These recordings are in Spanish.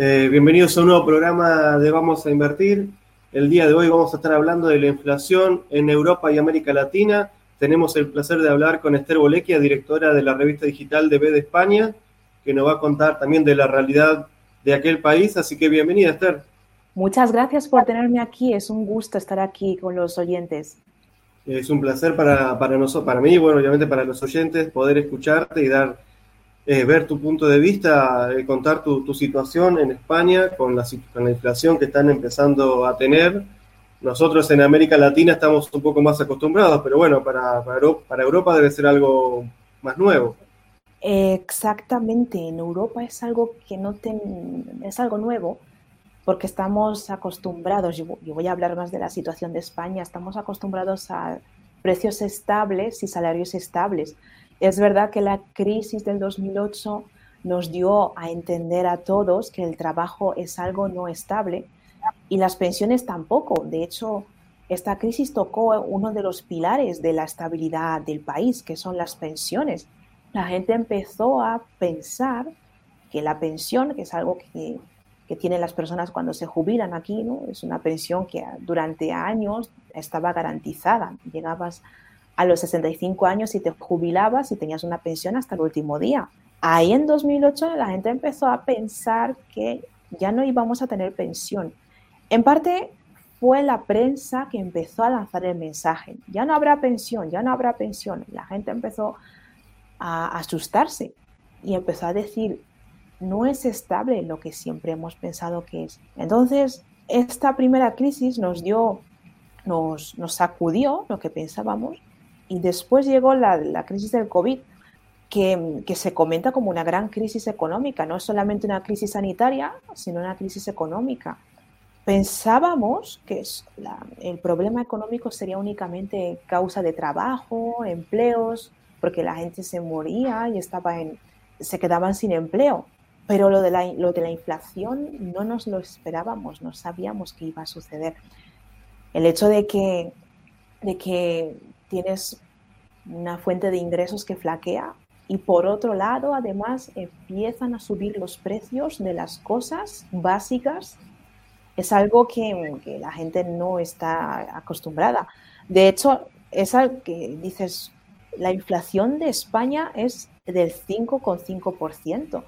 Eh, bienvenidos a un nuevo programa de Vamos a Invertir. El día de hoy vamos a estar hablando de la inflación en Europa y América Latina. Tenemos el placer de hablar con Esther Bolequia, directora de la revista digital de B de España, que nos va a contar también de la realidad de aquel país. Así que bienvenida, Esther. Muchas gracias por tenerme aquí. Es un gusto estar aquí con los oyentes. Es un placer para, para, nosotros, para mí, bueno, obviamente para los oyentes, poder escucharte y dar, eh, ver tu punto de vista, eh, contar tu, tu, situación en España con la, inflación que están empezando a tener. Nosotros en América Latina estamos un poco más acostumbrados, pero bueno, para, Europa debe ser algo más nuevo. Exactamente, en Europa es algo que no es algo nuevo porque estamos acostumbrados, yo, voy a hablar más de la situación de España, estamos acostumbrados a precios estables y salarios estables. Es verdad que la crisis del 2008 nos dio a entender a todos que el trabajo es algo no estable y las pensiones tampoco. De hecho, esta crisis tocó uno de los pilares de la estabilidad del país, que son las pensiones. La gente empezó a pensar que la pensión, que es algo que que tienen las personas cuando se jubilan aquí, ¿no? Es una pensión que durante años estaba garantizada. Llegabas a los 65 años y te jubilabas y tenías una pensión hasta el último día. Ahí en 2008 la gente empezó a pensar que ya no íbamos a tener pensión. En parte fue la prensa que empezó a lanzar el mensaje. Ya no habrá pensión, ya no habrá pensión. La gente empezó a asustarse y empezó a decir, no es estable lo que siempre hemos pensado que es. Entonces, esta primera crisis nos dio, nos, nos sacudió lo que pensábamos y después llegó la, crisis del COVID, que, que, se comenta como una gran crisis económica, no es solamente una crisis sanitaria, sino una crisis económica. Pensábamos que el problema económico sería únicamente causa de trabajo, empleos, porque la gente se moría y estaba en, se quedaban sin empleo. Pero lo de, la, lo de la inflación no nos lo esperábamos, no sabíamos que iba a suceder. El hecho de que, de que tienes una fuente de ingresos que flaquea y por otro lado, además, empiezan a subir los precios de las cosas básicas, es algo que, la gente no está acostumbrada. De hecho, es algo que dices, la inflación de España es del 5,5%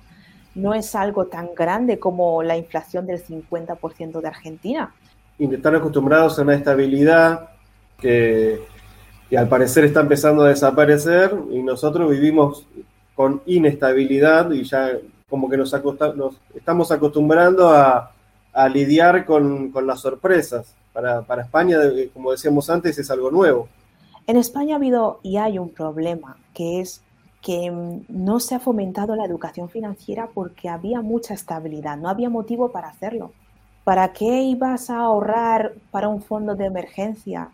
no es algo tan grande como la inflación del 50% de Argentina. Y están acostumbrados a una estabilidad que, al parecer está empezando a desaparecer y nosotros vivimos con inestabilidad y ya como que nos, nos estamos acostumbrando a, lidiar con, las sorpresas. Para, para España, como decíamos antes, es algo nuevo. En España ha habido y hay un problema, que es que mm, no se ha fomentado la educación financiera porque había mucha estabilidad, no había motivo para hacerlo. ¿Para qué ibas a ahorrar para un fondo de emergencia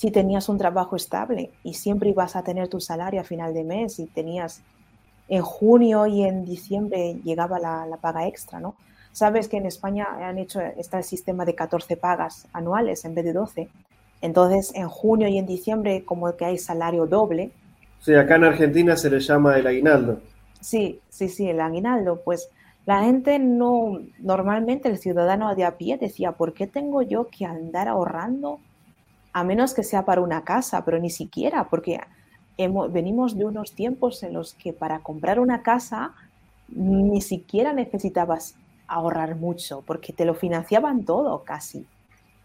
si tenías un trabajo estable y siempre ibas a tener tu salario a final de mes y tenías en junio y en diciembre llegaba la, paga extra, ¿no? Sabes que en España han hecho, está el sistema de 14 pagas anuales en vez de 12. Entonces, en junio y en diciembre, como que hay salario doble, Sí, acá en Argentina se le llama el aguinaldo. Sí, sí, sí, el aguinaldo. Pues la gente no, normalmente el ciudadano de a pie decía, ¿por qué tengo yo que andar ahorrando? A menos que sea para una casa, pero ni siquiera, porque hemos, venimos de unos tiempos en los que para comprar una casa ni siquiera necesitabas ahorrar mucho, porque te lo financiaban todo casi.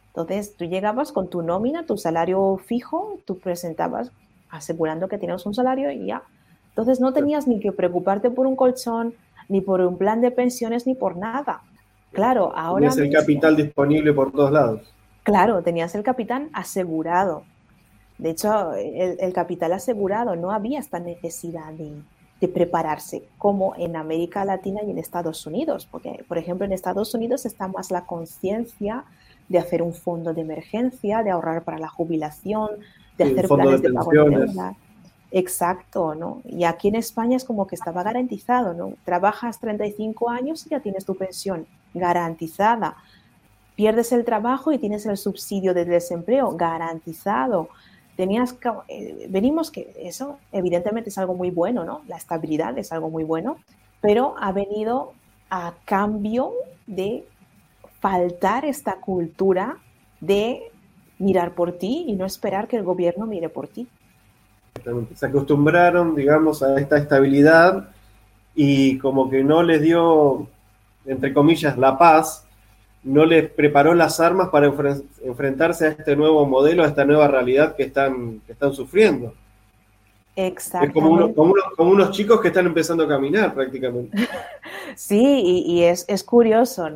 Entonces tú llegabas con tu nómina, tu salario fijo, tú presentabas asegurando que tienes un salario y ya. Entonces no tenías ni que preocuparte por un colchón, ni por un plan de pensiones, ni por nada. Claro, ahora... Tenías el capital disponible por todos lados. Claro, tenías el capital asegurado. De hecho, el, capital asegurado no había esta necesidad de, de, prepararse como en América Latina y en Estados Unidos, porque, por ejemplo, en Estados Unidos está más la conciencia de hacer un fondo de emergencia, de ahorrar para la jubilación, de hacer planes de, pago de Exacto, ¿no? Y aquí en España es como que estaba garantizado, ¿no? Trabajas 35 años y ya tienes tu pensión garantizada. Pierdes el trabajo y tienes el subsidio de desempleo garantizado. Tenías eh, venimos que eso evidentemente es algo muy bueno, ¿no? La estabilidad es algo muy bueno, pero ha venido a cambio de faltar esta cultura de mirar por ti y no esperar que el gobierno mire por ti. Se acostumbraron, digamos, a esta estabilidad y como que no les dio, entre comillas, la paz, no les preparó las armas para enfrentarse a este nuevo modelo, a esta nueva realidad que están, que están sufriendo. Exacto. Es como, como, unos chicos que están empezando a caminar prácticamente. sí, y, es, es, curioso,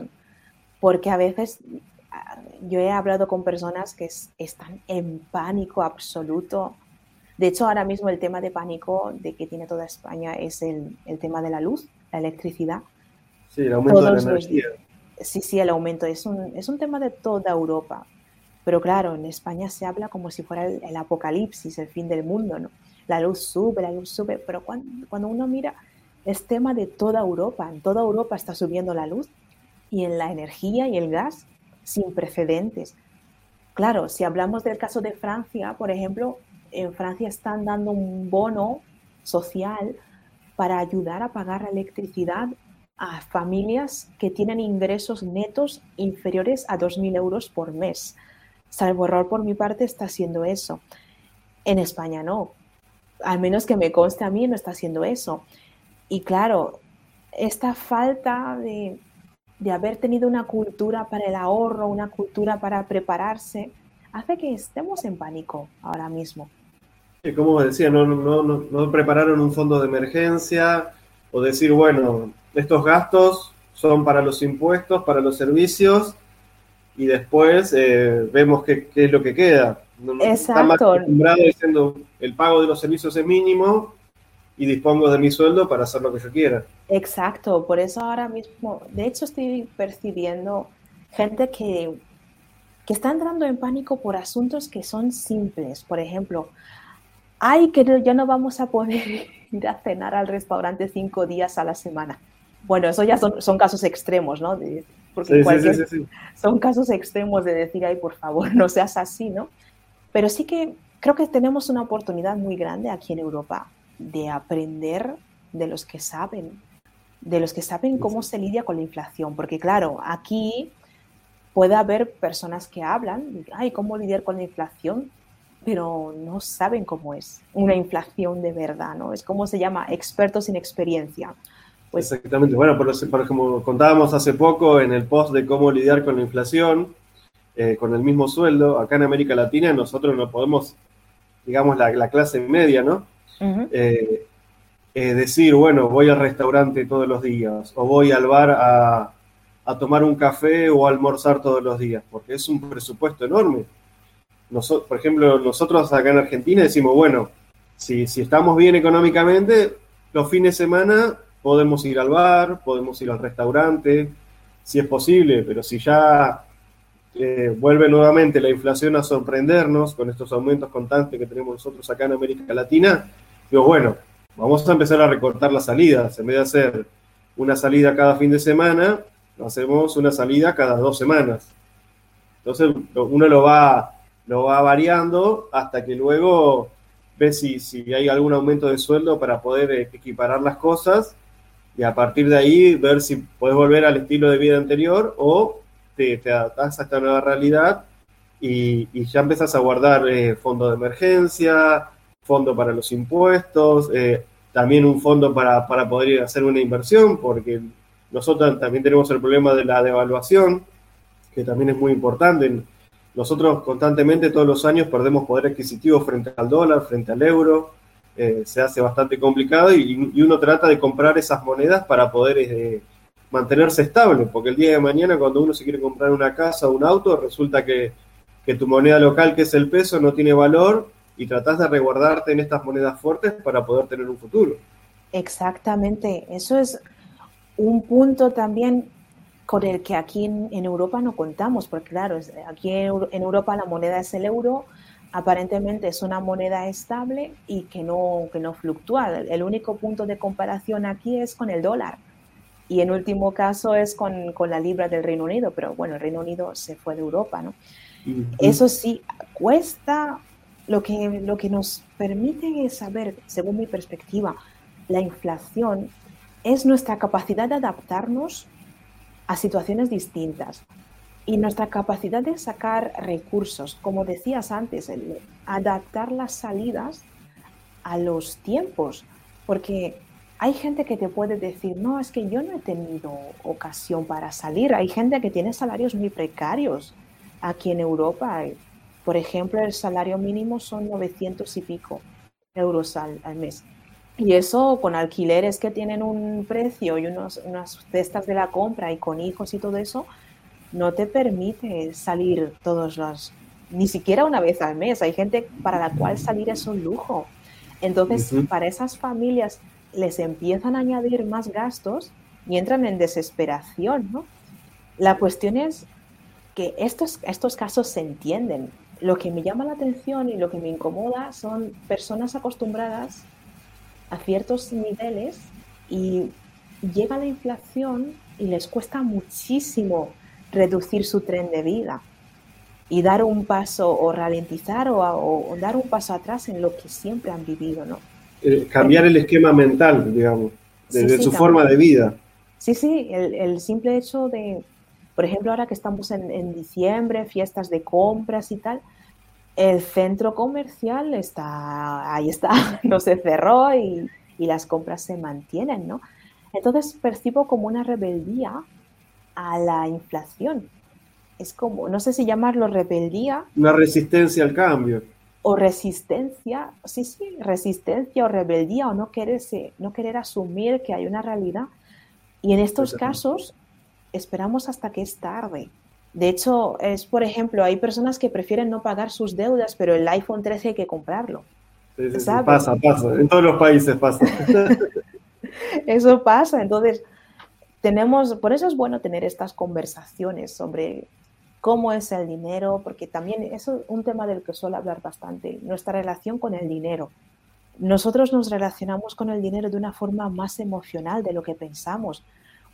porque a veces yo he hablado con personas que están en pánico absoluto. De hecho, ahora mismo el tema de pánico de que tiene toda España es el, el tema de la luz, la electricidad. Sí, el aumento de la energía. Sí, sí, el aumento es un, es un tema de toda Europa. Pero claro, en España se habla como si fuera el, apocalipsis, el fin del mundo, ¿no? La luz sube, la luz sube, pero cuando, cuando uno mira, es tema de toda Europa. En toda Europa está subiendo la luz y en la energía y el gas sin precedentes. Claro, si hablamos del caso de Francia, por ejemplo, en Francia están dando un bono social para ayudar a pagar la electricidad a familias que tienen ingresos netos inferiores a 2.000 euros por mes. Salvo error por mi parte está haciendo eso. En España no. Al menos que me conste a mí no está haciendo eso. Y claro, esta falta de, de haber tenido una cultura para el ahorro, una cultura para prepararse, hace que estemos en pánico ahora mismo. Como decía, no, no, no, prepararon un fondo de emergencia o decir, bueno, estos gastos son para los impuestos, para los servicios y después eh, vemos qué, qué, es lo que queda. Exacto. acostumbrado diciendo el pago de los servicios es mínimo y dispongo de mi sueldo para hacer lo que yo quiera. Exacto, por eso ahora mismo, de hecho estoy percibiendo gente que, que está entrando en pánico por asuntos que son simples. Por ejemplo, ay, que ya no vamos a poder ir a cenar al restaurante cinco días a la semana. Bueno, eso ya son, son casos extremos, ¿no? porque sí, sí, son casos extremos de decir, ay, por favor, no seas así, ¿no? Pero sí que creo que tenemos una oportunidad muy grande aquí en Europa de aprender de los que saben, de los que saben cómo se lidia con la inflación. Porque claro, aquí puede haber personas que hablan, ay, ¿cómo lidiar con la inflación? Pero no saben cómo es una inflación de verdad, ¿no? Es como se llama, expertos sin experiencia. Pues, Exactamente, bueno, por, como contábamos hace poco en el post de cómo lidiar con la inflación, eh, con el mismo sueldo, acá en América Latina nosotros no podemos, digamos, la, la clase media, ¿no? Eh, eh, decir, bueno, voy al restaurante todos los días o voy al bar a, tomar un café o a almorzar todos los días, porque es un presupuesto enorme. por ejemplo, nosotros acá en Argentina decimos, bueno, si, si estamos bien económicamente, los fines de semana podemos ir al bar, podemos ir al restaurante, si es posible, pero si ya eh, vuelve nuevamente la inflación a sorprendernos con estos aumentos constantes que tenemos nosotros acá en América Latina, digo, bueno, vamos a empezar a recortar las salidas. En vez de hacer una salida cada fin de semana, hacemos una salida cada dos semanas. Entonces uno lo va, lo va variando hasta que luego ve si, si hay algún aumento de sueldo para poder eh, equiparar las cosas y a partir de ahí ver si puedes volver al estilo de vida anterior o te, te adaptas a esta nueva realidad y, ya empiezas a guardar eh, fondo de emergencia, fondo para los impuestos, eh, también un fondo para, para, poder hacer una inversión, porque nosotros también tenemos el problema de la devaluación, que también es muy importante. Nosotros constantemente todos los años perdemos poder adquisitivo frente al dólar, frente al euro, eh, se hace bastante complicado y, uno trata de comprar esas monedas para poder eh, mantenerse estable, porque el día de mañana cuando uno se quiere comprar una casa o un auto, resulta que, que tu moneda local, que es el peso, no tiene valor y tratás de resguardarte en estas monedas fuertes para poder tener un futuro. Exactamente, eso es un punto también con el que aquí en, Europa no contamos, porque claro, aquí en, Europa la moneda es el euro, aparentemente es una moneda estable y que no, que no fluctúa. El único punto de comparación aquí es con el dólar. Y en último caso es con, con la libra del Reino Unido, pero bueno, el Reino Unido se fue de Europa, ¿no? Eso sí, cuesta lo que, lo que nos permite saber, según mi perspectiva, la inflación es nuestra capacidad de adaptarnos a situaciones distintas. Y nuestra capacidad de sacar recursos, como decías antes, adaptar las salidas a los tiempos, porque hay gente que te puede decir, no, es que yo no he tenido ocasión para salir. Hay gente que tiene salarios muy precarios aquí en Europa. Por ejemplo, el salario mínimo son 900 y pico euros al, mes. Y eso con alquileres que tienen un precio y unos, unas cestas de la compra y con hijos y todo eso, no te permite salir todos los, ni siquiera una vez al mes. Hay gente para la cual salir es un lujo. Entonces, para esas familias les empiezan a añadir más gastos y entran en desesperación, ¿no? La cuestión es que estos, estos casos se entienden. Lo que me llama la atención y lo que me incomoda son personas acostumbradas a ciertos niveles y llega la inflación y les cuesta muchísimo reducir su tren de vida y dar un paso o ralentizar o, dar un paso atrás en lo que siempre han vivido, ¿no? Eh, cambiar el esquema mental, digamos, de, su forma de vida. Sí, sí, el, simple hecho de, por ejemplo, ahora que estamos en, diciembre, fiestas de compras y tal, el centro comercial está, ahí está, no se cerró y, y las compras se mantienen, ¿no? Entonces percibo como una rebeldía a la inflación. Es como, no sé si llamarlo rebeldía. Una resistencia al cambio o resistencia, sí, sí, resistencia o rebeldía o no quererse, no querer asumir que hay una realidad. Y en estos casos esperamos hasta que es tarde. De hecho, es, por ejemplo, hay personas que prefieren no pagar sus deudas, pero el iPhone 13 hay que comprarlo. pasa, pasa. En todos los países pasa. eso pasa. Entonces, tenemos, por eso es bueno tener estas conversaciones sobre cómo es el dinero, porque también es un tema del que suelo hablar bastante, nuestra relación con el dinero. Nosotros nos relacionamos con el dinero de una forma más emocional de lo que pensamos.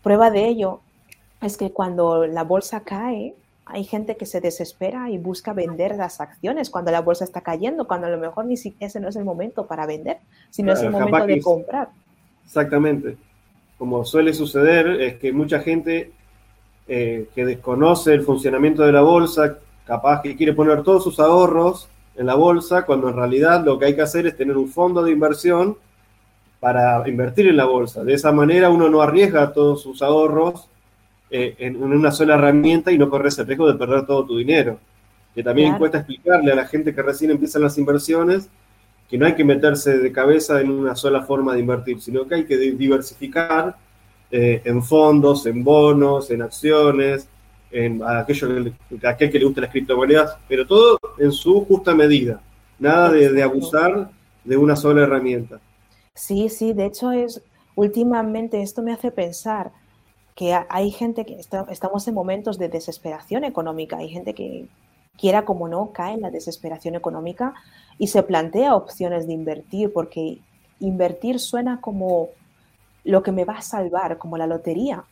Prueba de ello es que cuando la bolsa cae, hay gente que se desespera y busca vender las acciones cuando la bolsa está cayendo, cuando a lo mejor ni siquiera ese no es el momento para vender, sino es el momento de comprar. Exactamente. Como suele suceder, es que mucha gente eh, que desconoce el funcionamiento de la bolsa, capaz que quiere poner todos sus ahorros en la bolsa, cuando en realidad lo que hay que hacer es tener un fondo de inversión para invertir en la bolsa. De esa manera uno no arriesga todos sus ahorros eh, en, una sola herramienta y no corres el riesgo de perder todo tu dinero. Que también cuesta explicarle a la gente que recién empiezan las inversiones que no hay que meterse de cabeza en una sola forma de invertir, sino que hay que diversificar eh, en fondos, en bonos, en acciones, en aquello que, aquel que le gusta las criptomonedas, pero todo en su justa medida. Nada de, abusar de una sola herramienta. Sí, sí, de hecho es últimamente esto me hace pensar que hay gente que estamos en momentos de desesperación económica, hay gente que quiera como no cae en la desesperación económica y se plantea opciones de invertir porque invertir suena como lo que me va a salvar, como la lotería.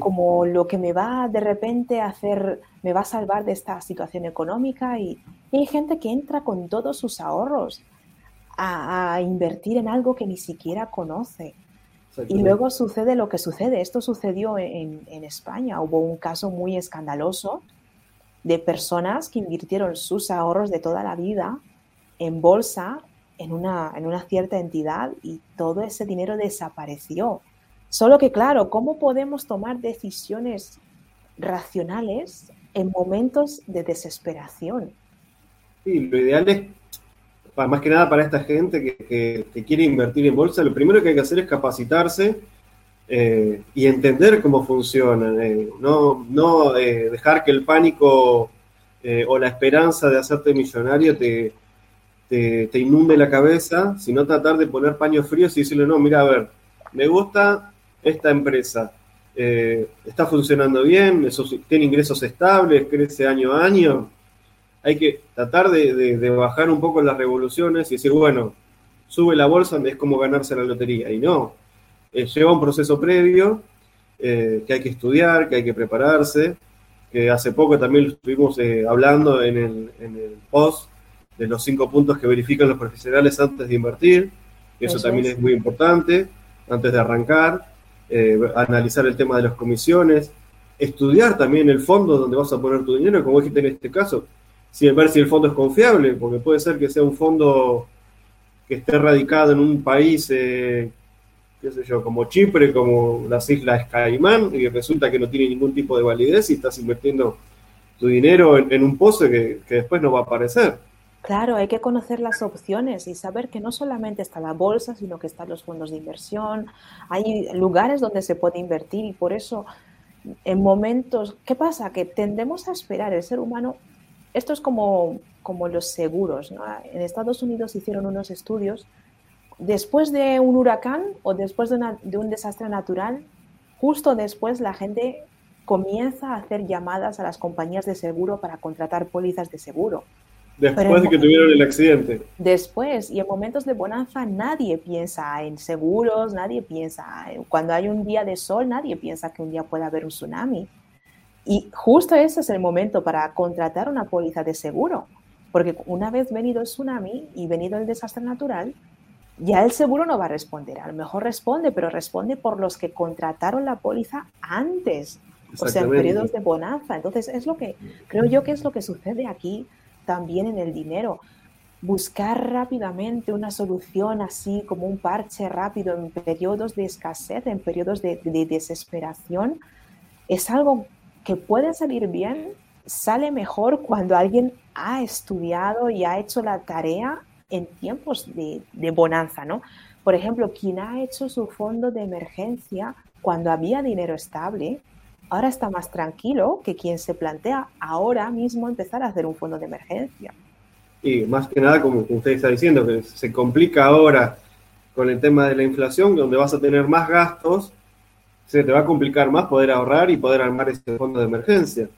Como lo que me va de repente a hacer, me va a salvar de esta situación económica. Y, hay gente que entra con todos sus ahorros a, invertir en algo que ni siquiera conoce. Y luego sucede lo que sucede. Esto sucedió en, en, España. Hubo un caso muy escandaloso de personas que invirtieron sus ahorros de toda la vida en bolsa en una, en una cierta entidad y todo ese dinero desapareció. Solo que, claro, ¿cómo podemos tomar decisiones racionales en momentos de desesperación? Sí, lo ideal es, más que nada para esta gente que, que, quiere invertir en bolsa, lo primero que hay que hacer es capacitarse eh, y entender cómo funciona, eh, no, no eh, dejar que el pánico o la esperanza de hacerte millonario te, te, inunde la cabeza, sino tratar de poner paños fríos y decirle, no, mira, a ver, me gusta esta empresa, eh, está funcionando bien, tiene ingresos estables, crece año a año. Hay que tratar de, bajar un poco las revoluciones y decir, bueno, sube la bolsa, es como ganarse la lotería. Y no, eh, lleva un proceso previo eh, que hay que estudiar, que hay que prepararse, que hace poco también estuvimos hablando en el, en el post de los cinco puntos que verifican los profesionales antes de invertir. Eso, también es. muy importante, antes de arrancar. Eh, analizar el tema de las comisiones. estudiar también el fondo donde vas a poner tu dinero, como dijiste en este caso, si, ver si el fondo es confiable, porque puede ser que sea un fondo que esté radicado en un país, eh, qué sé yo, como Chipre, como las Islas Caimán, y resulta que no tiene ningún tipo de validez y estás invirtiendo tu dinero en, un pozo que, que después no va a aparecer. Claro, hay que conocer las opciones y saber que no solamente está la bolsa, sino que están los fondos de inversión, hay lugares donde se puede invertir y por eso en momentos, ¿qué pasa? Que tendemos a esperar, el ser humano, esto es como, como los seguros, En Estados Unidos hicieron unos estudios, después de un huracán o después de, de un desastre natural, justo después la gente comienza a hacer llamadas a las compañías de seguro para contratar pólizas de seguro Después de que tuvieron el accidente. Después, y en momentos de bonanza nadie piensa en seguros, nadie piensa, cuando hay un día de sol, nadie piensa que un día puede haber un tsunami. Y justo ese es el momento para contratar una póliza de seguro, porque una vez venido el tsunami y venido el desastre natural, ya el seguro no va a responder. A lo mejor responde, pero responde por los que contrataron la póliza antes, o sea, en periodos de bonanza. Entonces, es lo que creo yo que es lo que sucede aquí también en el dinero. Buscar rápidamente una solución así como un parche rápido en periodos de escasez, en periodos de, desesperación, es algo que puede salir bien, sale mejor cuando alguien ha estudiado y ha hecho la tarea en tiempos de, de, bonanza, ¿no? Por ejemplo, quien ha hecho su fondo de emergencia cuando había dinero estable, ahora está más tranquilo que quien se plantea ahora mismo empezar a hacer un fondo de emergencia. Y más que nada, como usted está diciendo, que se complica ahora con el tema de la inflación, donde vas a tener más gastos, se te va a complicar más poder ahorrar y poder armar ese fondo de emergencia.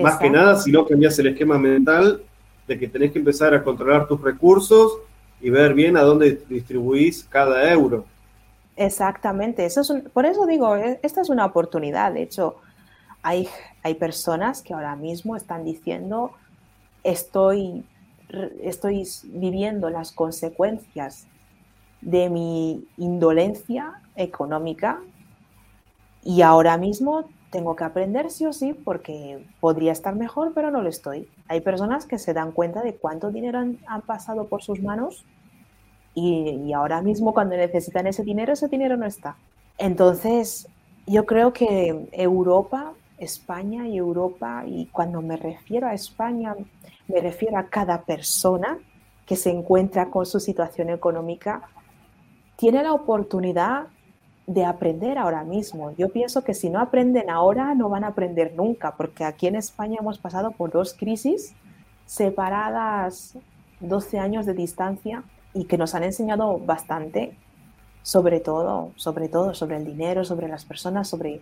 Más que nada, si no cambias el esquema mental de que tenés que empezar a controlar tus recursos y ver bien a dónde distribuís cada euro. Exactamente, eso es por eso digo, e, esta es una oportunidad. De hecho, hay, hay personas que ahora mismo están diciendo, estoy, estoy viviendo las consecuencias de mi indolencia económica y ahora mismo tengo que aprender sí o sí porque podría estar mejor, pero no lo estoy. Hay personas que se dan cuenta de cuánto dinero han, pasado por sus manos y, y, ahora mismo cuando necesitan ese dinero, ese dinero no está. Entonces, yo creo que Europa España y Europa, y cuando me refiero a España, me refiero a cada persona que se encuentra con su situación económica, tiene la oportunidad de aprender ahora mismo. Yo pienso que si no aprenden ahora, no van a aprender nunca, porque aquí en España hemos pasado por dos crisis separadas 12 años de distancia y que nos han enseñado bastante, sobre todo, sobre todo, sobre el dinero, sobre las personas, sobre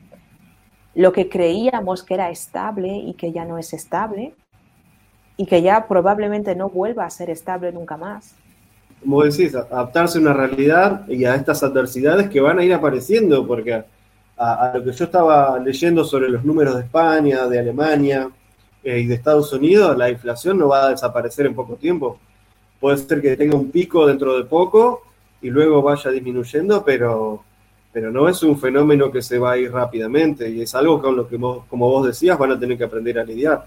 lo que creíamos que era estable y que ya no es estable y que ya probablemente no vuelva a ser estable nunca más. Como decís, adaptarse a una realidad y a estas adversidades que van a ir apareciendo, porque a, lo que yo estaba leyendo sobre los números de España, de Alemania eh, y de Estados Unidos, la inflación no va a desaparecer en poco tiempo. Puede ser que tenga un pico dentro de poco y luego vaya disminuyendo, pero pero no es un fenómeno que se va a ir rápidamente y es algo con lo que, como vos decías, van a tener que aprender a lidiar.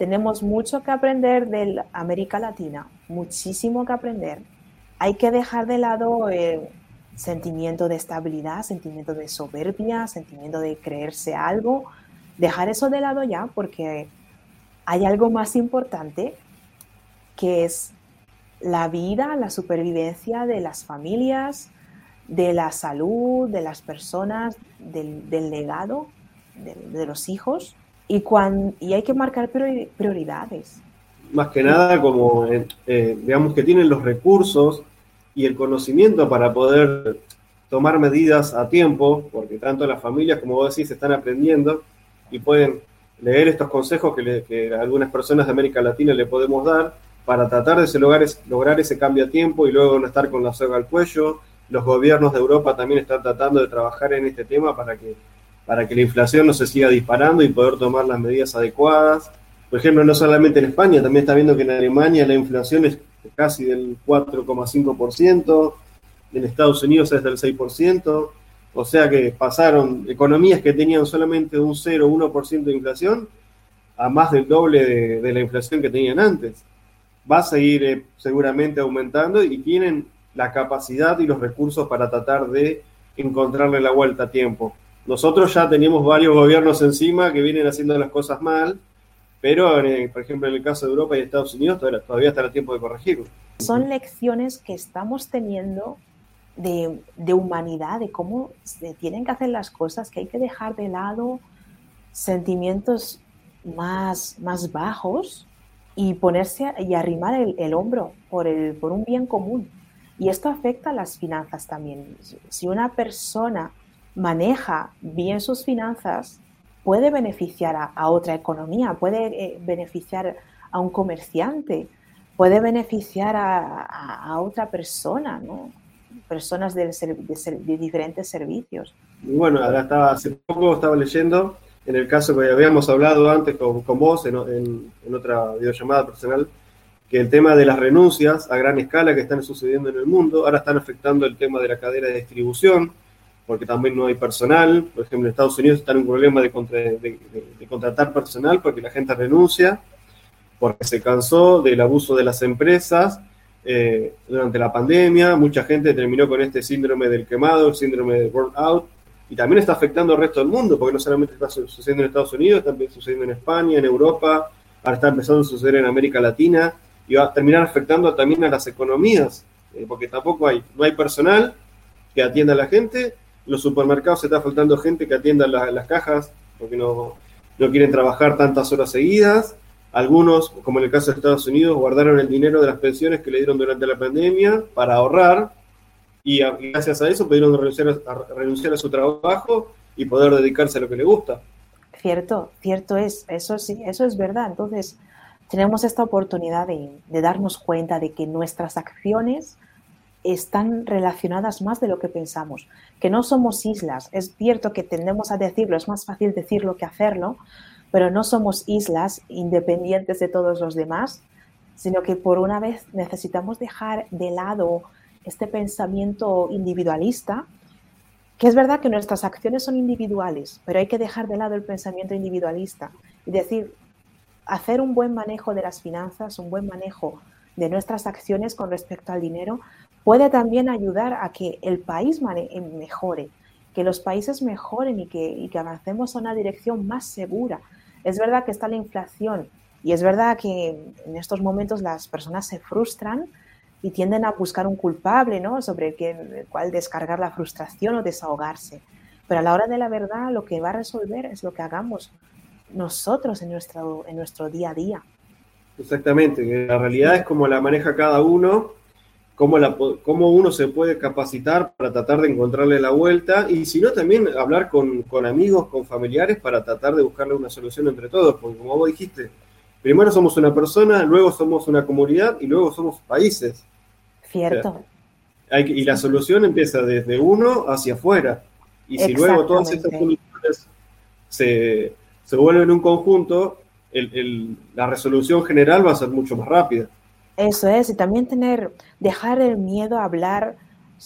Tenemos mucho que aprender de América Latina, muchísimo que aprender. Hay que dejar de lado el sentimiento de estabilidad, sentimiento de soberbia, sentimiento de creerse algo, dejar eso de lado ya porque hay algo más importante que es la vida, la supervivencia de las familias, de la salud, de las personas, del, legado de, los hijos y, y hay que marcar prioridades. Más que nada como, eh, eh, digamos que tienen los recursos y el conocimiento para poder tomar medidas a tiempo, porque tanto las familias como vos decís están aprendiendo y pueden leer estos consejos que, algunas personas de América Latina le podemos dar para tratar de lograr, lograr ese cambio a tiempo y luego no estar con la soga al cuello los gobiernos de Europa también están tratando de trabajar en este tema para que, para que la inflación no se siga disparando y poder tomar las medidas adecuadas. Por ejemplo, no solamente en España, también está viendo que en Alemania la inflación es casi del 4,5%, en Estados Unidos es del 6%, O sea que pasaron economías que tenían solamente un 0 o 1% de inflación a más del doble de, la inflación que tenían antes. Va a seguir eh, seguramente aumentando y tienen la capacidad y los recursos para tratar de encontrarle la vuelta a tiempo. Nosotros ya tenemos varios gobiernos encima que vienen haciendo las cosas mal, pero por ejemplo en el caso de Europa y Estados Unidos todavía, todavía está el tiempo de corregirlo. Son lecciones que estamos teniendo de, de, humanidad, de cómo se tienen que hacer las cosas, que hay que dejar de lado sentimientos más, más bajos y ponerse y arrimar el, el hombro por, el, por un bien común. Y esto afecta a las finanzas también. Si una persona maneja bien sus finanzas, puede beneficiar a, otra economía, puede eh, beneficiar a un comerciante, puede beneficiar a, otra persona, ¿no? personas de, diferentes servicios. Bueno, estaba, hace poco estaba leyendo, en el caso que habíamos hablado antes con, con vos en, en, en, otra videollamada personal, que el tema de las renuncias a gran escala que están sucediendo en el mundo, ahora están afectando el tema de la cadena de distribución, porque también no hay personal. Por ejemplo, en Estados Unidos están en un problema de, contratar personal porque la gente renuncia, porque se cansó del abuso de las empresas eh, durante la pandemia. Mucha gente terminó con este síndrome del quemado, el síndrome del burnout, y también está afectando al resto del mundo, porque no solamente está sucediendo en Estados Unidos, también sucediendo en España, en Europa, ahora está empezando a suceder en América Latina y va a terminar afectando también a las economías, eh, porque tampoco hay, no hay personal que atienda a la gente, los supermercados está faltando gente que atienda las cajas, porque no, no quieren trabajar tantas horas seguidas, algunos, como en el caso de Estados Unidos, guardaron el dinero de las pensiones que le dieron durante la pandemia para ahorrar y gracias a eso pudieron renunciar a, renunciar a su trabajo y poder dedicarse a lo que le gusta. Cierto, cierto es, eso sí, eso es verdad. Entonces, tenemos esta oportunidad de, darnos cuenta de que nuestras acciones están relacionadas más de lo que pensamos, que no somos islas. Es cierto que tendemos a decirlo, es más fácil decirlo que hacerlo, pero no somos islas independientes de todos los demás, sino que por una vez necesitamos dejar de lado este pensamiento individualista, que es verdad que nuestras acciones son individuales, pero hay que dejar de lado el pensamiento individualista y decir, hacer un buen manejo de las finanzas, un buen manejo de nuestras acciones con respecto al dinero, puede también ayudar a que el país eh, mejore, que los países mejoren y que, que avancemos a una dirección más segura. Es verdad que está la inflación y es verdad que en estos momentos las personas se frustran y tienden a buscar un culpable, ¿no? Sobre el cual descargar la frustración o desahogarse. Pero a la hora de la verdad, lo que va a resolver es lo que hagamos nosotros en nuestro, en nuestro día a día. Exactamente, la realidad es como la maneja cada uno, cómo, la, cómo uno se puede capacitar para tratar de encontrarle la vuelta y si no también hablar con, con amigos, con familiares para tratar de buscarle una solución entre todos, porque como vos dijiste, primero somos una persona, luego somos una comunidad y luego somos países. Cierto. y la solución empieza desde uno hacia afuera. Y si luego todas estas soluciones se, se vuelven un conjunto, la resolución general va a ser mucho más rápida. Eso es, y también tener, dejar el miedo a hablar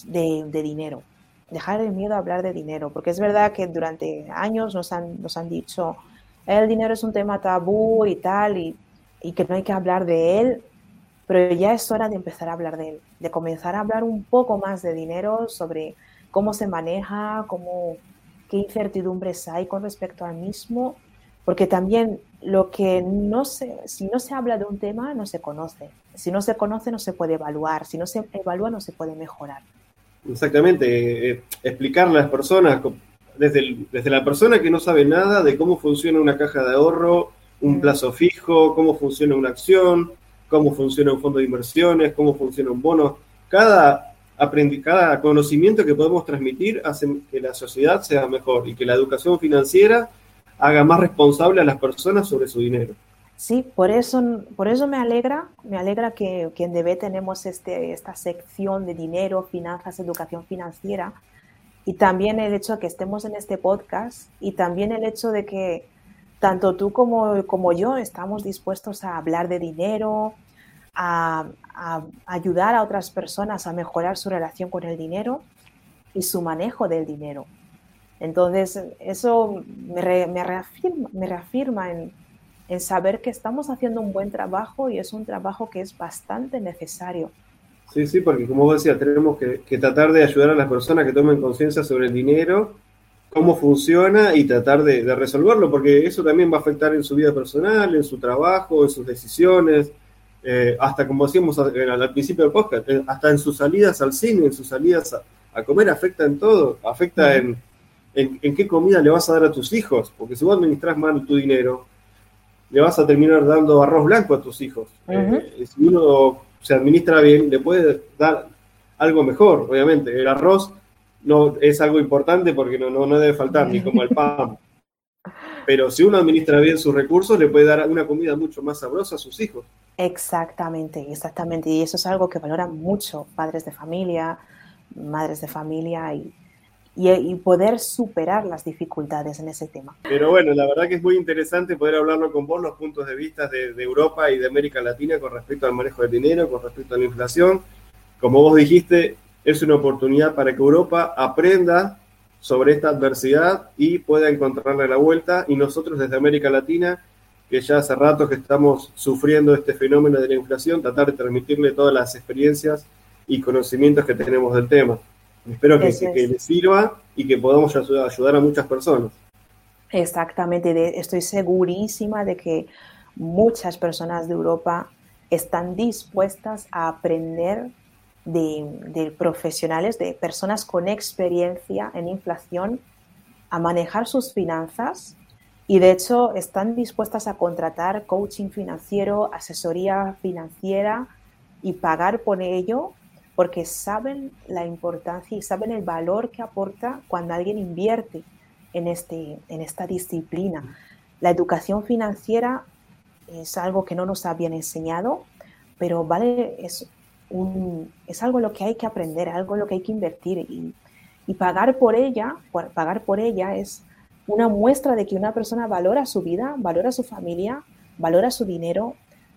de, dinero, dejar el miedo a hablar de dinero, porque es verdad que durante años nos han, nos han dicho, el dinero es un tema tabú y tal, y, y que no hay que hablar de él, pero ya es hora de empezar a hablar de él, de comenzar a hablar un poco más de dinero, sobre cómo se maneja, cómo, qué incertidumbres hay con respecto al mismo porque también lo que no se, si no se habla de un tema, no se conoce. Si no se conoce, no se puede evaluar. Si no se evalúa, no se puede mejorar. Exactamente. Eh, explicarle a las personas, desde, desde la persona que no sabe nada de cómo funciona una caja de ahorro, un mm. plazo fijo, cómo funciona una acción, cómo funciona un fondo de inversiones, cómo funciona un bono. Cada, cada conocimiento que podemos transmitir hace que la sociedad sea mejor y que la educación financiera haga más responsable a las personas sobre su dinero. Sí, por eso, por eso me alegra, me alegra que, en DB tenemos este, esta sección de dinero, finanzas, educación financiera y también el hecho de que estemos en este podcast y también el hecho de que tanto tú como, como yo estamos dispuestos a hablar de dinero, a, ayudar a otras personas a mejorar su relación con el dinero y su manejo del dinero. Entonces, eso me, reafirma, me reafirma en, en, saber que estamos haciendo un buen trabajo y es un trabajo que es bastante necesario. Sí, sí, porque como vos decías, tenemos que, que tratar de ayudar a las personas que tomen conciencia sobre el dinero, cómo funciona y tratar de, de, resolverlo, porque eso también va a afectar en su vida personal, en su trabajo, en sus decisiones, eh, hasta como decíamos al, principio del podcast, eh, hasta en sus salidas al cine, en sus salidas a, comer, afecta en todo, afecta en, en, qué comida le vas a dar a tus hijos, porque si vos administras mal tu dinero, le vas a terminar dando arroz blanco a tus hijos. Eh, si uno se administra bien, le puede dar algo mejor, obviamente. El arroz no es algo importante porque no, no, no debe faltar, ni como el pan. Pero si uno administra bien sus recursos, le puede dar una comida mucho más sabrosa a sus hijos. Exactamente, exactamente. Y eso es algo que valoran mucho padres de familia, madres de familia y, y, poder superar las dificultades en ese tema. Pero bueno, la verdad que es muy interesante poder hablarlo con vos, los puntos de vista de, de Europa y de América Latina con respecto al manejo del dinero, con respecto a la inflación. Como vos dijiste, es una oportunidad para que Europa aprenda sobre esta adversidad y pueda encontrarle la vuelta. Y nosotros desde América Latina, que ya hace rato que estamos sufriendo este fenómeno de la inflación, tratar de transmitirle todas las experiencias y conocimientos que tenemos del tema. Espero que, que, les sirva y que podamos ayudar a muchas personas. Exactamente, estoy segurísima de que muchas personas de Europa están dispuestas a aprender de, profesionales, de personas con experiencia en inflación, a manejar sus finanzas y de hecho están dispuestas a contratar coaching financiero, asesoría financiera y pagar por ello porque saben la importancia y saben el valor que aporta cuando alguien invierte en, este, en esta disciplina. La educación financiera es algo que no nos habían enseñado, pero vale, es es algo lo que hay que aprender, algo lo que hay que invertir y, pagar por ella, pagar por ella es una muestra de que una persona valora su vida, valora su familia, valora su dinero,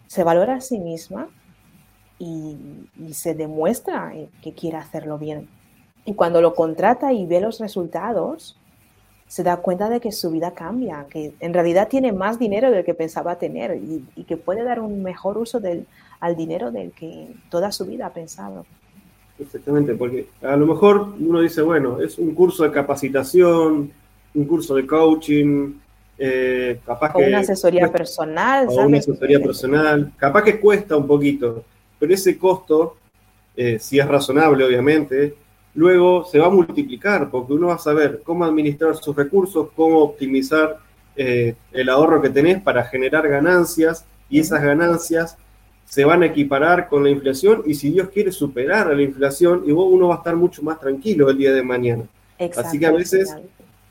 se valora a sí misma y, se demuestra que quiere hacerlo bien. Y cuando lo contrata y ve los resultados, se da cuenta de que su vida cambia, que en realidad tiene más dinero del que pensaba tener y, y que puede dar un mejor uso del, al dinero del que toda su vida ha pensado. Exactamente, porque a lo mejor uno dice, bueno, es un curso de capacitación, un curso de coaching, eh, capaz o una asesoría personal. O una asesoría personal, capaz que cuesta un poquito, pero ese costo, eh, si es razonable obviamente, luego se va a multiplicar, porque uno va a saber cómo administrar sus recursos, cómo optimizar eh, el ahorro que tenés para generar ganancias, y esas ganancias se van a equiparar con la inflación y si Dios quiere superar a la inflación, y uno va a estar mucho más tranquilo el día de mañana. Así que a veces,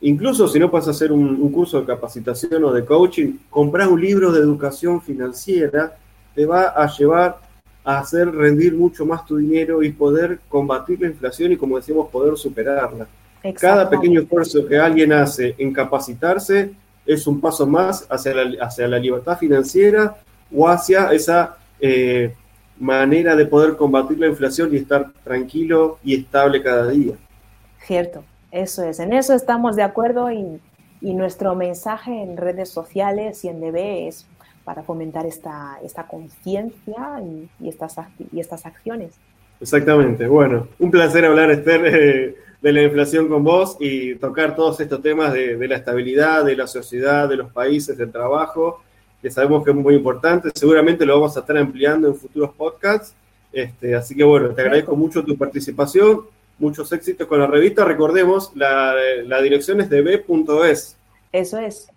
incluso si no puedes hacer un, curso de capacitación o de coaching, comprar un libro de educación financiera te va a llevar a hacer rendir mucho más tu dinero y poder combatir la inflación y, como decimos, poder superarla. Cada pequeño esfuerzo que alguien hace en capacitarse es un paso más hacia la, hacia la libertad financiera o hacia esa eh, manera de poder combatir la inflación y estar tranquilo y estable cada día. Cierto, eso es, en eso estamos de acuerdo y, nuestro mensaje en redes sociales y en DB es para fomentar esta, esta conciencia y, estas, y estas acciones. Exactamente, bueno, un placer hablar, Esther, eh, de la inflación con vos y tocar todos estos temas de, de la estabilidad, de la sociedad, de los países, del trabajo que sabemos que es muy importante. Seguramente lo vamos a estar ampliando en futuros podcasts. Este, así que bueno, te agradezco mucho tu participación, muchos éxitos con la revista. Recordemos, la, dirección es de b.es. Eso es.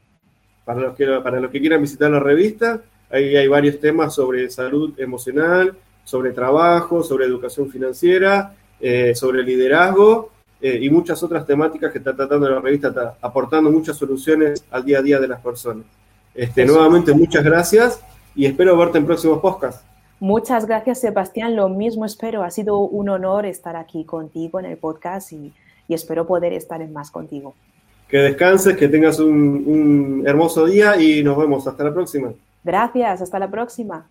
Para los, que, para los que quieran visitar la revista, ahí hay varios temas sobre salud emocional, sobre trabajo, sobre educación financiera, eh, sobre liderazgo eh, y muchas otras temáticas que está tratando la revista, está aportando muchas soluciones al día a día de las personas. Este, nuevamente, muchas gracias y espero verte en próximos podcasts. Muchas gracias, Sebastián. Lo mismo espero. Ha sido un honor estar aquí contigo en el podcast y, espero poder estar en más contigo. Que descanses, que tengas un hermoso día y nos vemos. Hasta la próxima. Gracias, hasta la próxima.